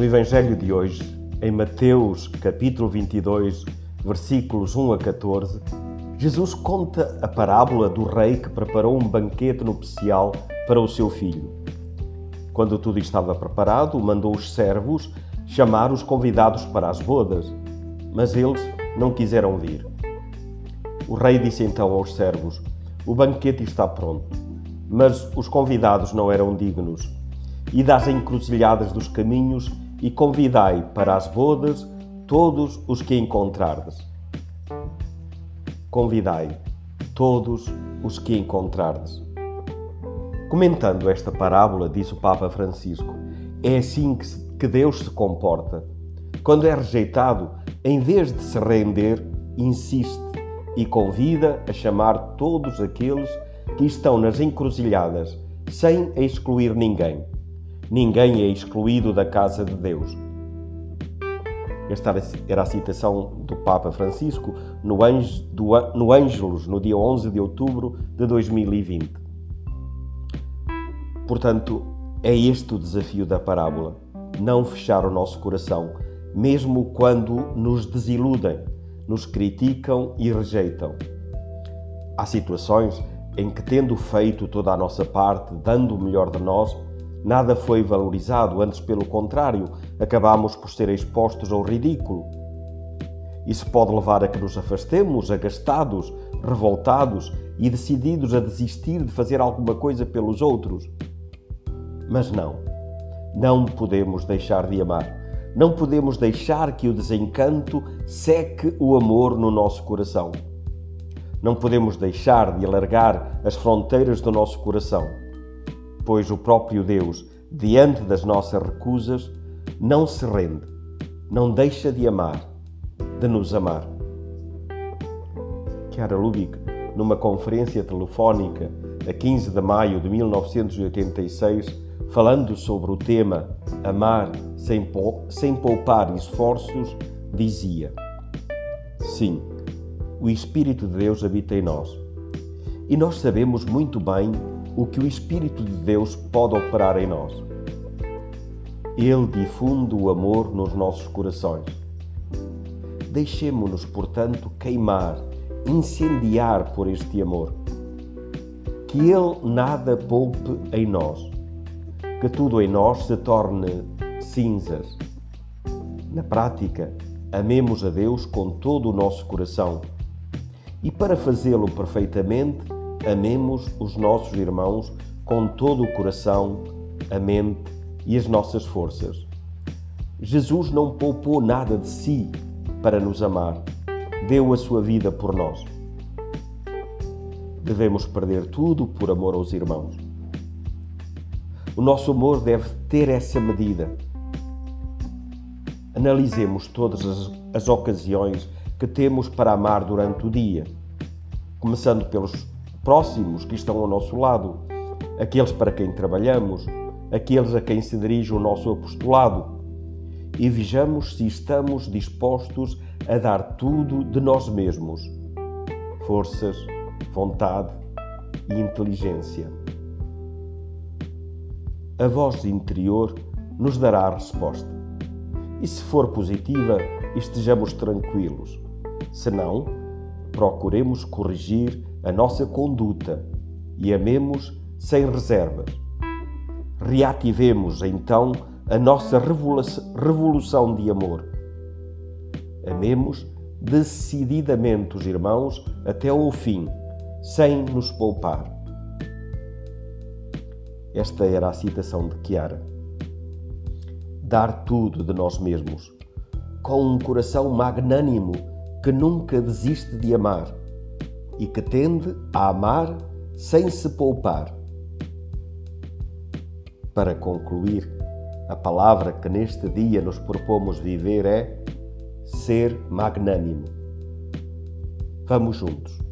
No Evangelho de hoje, em Mateus capítulo 22, versículos 1 a 14, Jesus conta a parábola do rei que preparou um banquete nupcial para o seu filho. Quando tudo estava preparado, mandou os servos chamar os convidados para as bodas, mas eles não quiseram vir. O rei disse então aos servos: O banquete está pronto, mas os convidados não eram dignos e das encruzilhadas dos caminhos, e convidai para as bodas todos os que encontrardes. Convidai todos os que encontrardes. Comentando esta parábola, disse o Papa Francisco, é assim que, que Deus se comporta. Quando é rejeitado, em vez de se render, insiste e convida a chamar todos aqueles que estão nas encruzilhadas, sem excluir ninguém ninguém é excluído da casa de Deus. Esta era a citação do Papa Francisco no, Ange, no Ângelos, no dia 11 de outubro de 2020. Portanto, é este o desafio da parábola: não fechar o nosso coração, mesmo quando nos desiludem, nos criticam e rejeitam. Há situações em que, tendo feito toda a nossa parte, dando o melhor de nós, Nada foi valorizado, antes pelo contrário, acabamos por ser expostos ao ridículo. Isso pode levar a que nos afastemos, agastados, revoltados e decididos a desistir de fazer alguma coisa pelos outros. Mas não, não podemos deixar de amar. Não podemos deixar que o desencanto seque o amor no nosso coração. Não podemos deixar de alargar as fronteiras do nosso coração pois o próprio Deus, diante das nossas recusas, não se rende, não deixa de amar, de nos amar. Chiara Lubick, numa conferência telefónica a 15 de maio de 1986, falando sobre o tema Amar sem, sem poupar esforços, dizia: Sim, o Espírito de Deus habita em nós. E nós sabemos muito bem o que o Espírito de Deus pode operar em nós. Ele difunde o amor nos nossos corações. Deixemo-nos, portanto, queimar, incendiar por este amor. Que Ele nada poupe em nós, que tudo em nós se torne cinzas. Na prática, amemos a Deus com todo o nosso coração. E para fazê-lo perfeitamente, amemos os nossos irmãos com todo o coração, a mente e as nossas forças. Jesus não poupou nada de si para nos amar, deu a sua vida por nós. Devemos perder tudo por amor aos irmãos. O nosso amor deve ter essa medida. Analisemos todas as, as ocasiões que temos para amar durante o dia, começando pelos próximos que estão ao nosso lado, aqueles para quem trabalhamos, aqueles a quem se dirige o nosso apostolado. E vejamos se estamos dispostos a dar tudo de nós mesmos: forças, vontade e inteligência. A voz interior nos dará a resposta. E se for positiva, estejamos tranquilos. Se não, procuremos corrigir a nossa conduta e amemos sem reservas. Reativemos então a nossa revolução de amor. Amemos decididamente os irmãos até ao fim, sem nos poupar. Esta era a citação de Chiara. Dar tudo de nós mesmos, com um coração magnânimo que nunca desiste de amar e que tende a amar sem se poupar. Para concluir, a palavra que neste dia nos propomos viver é ser magnânimo. Vamos juntos.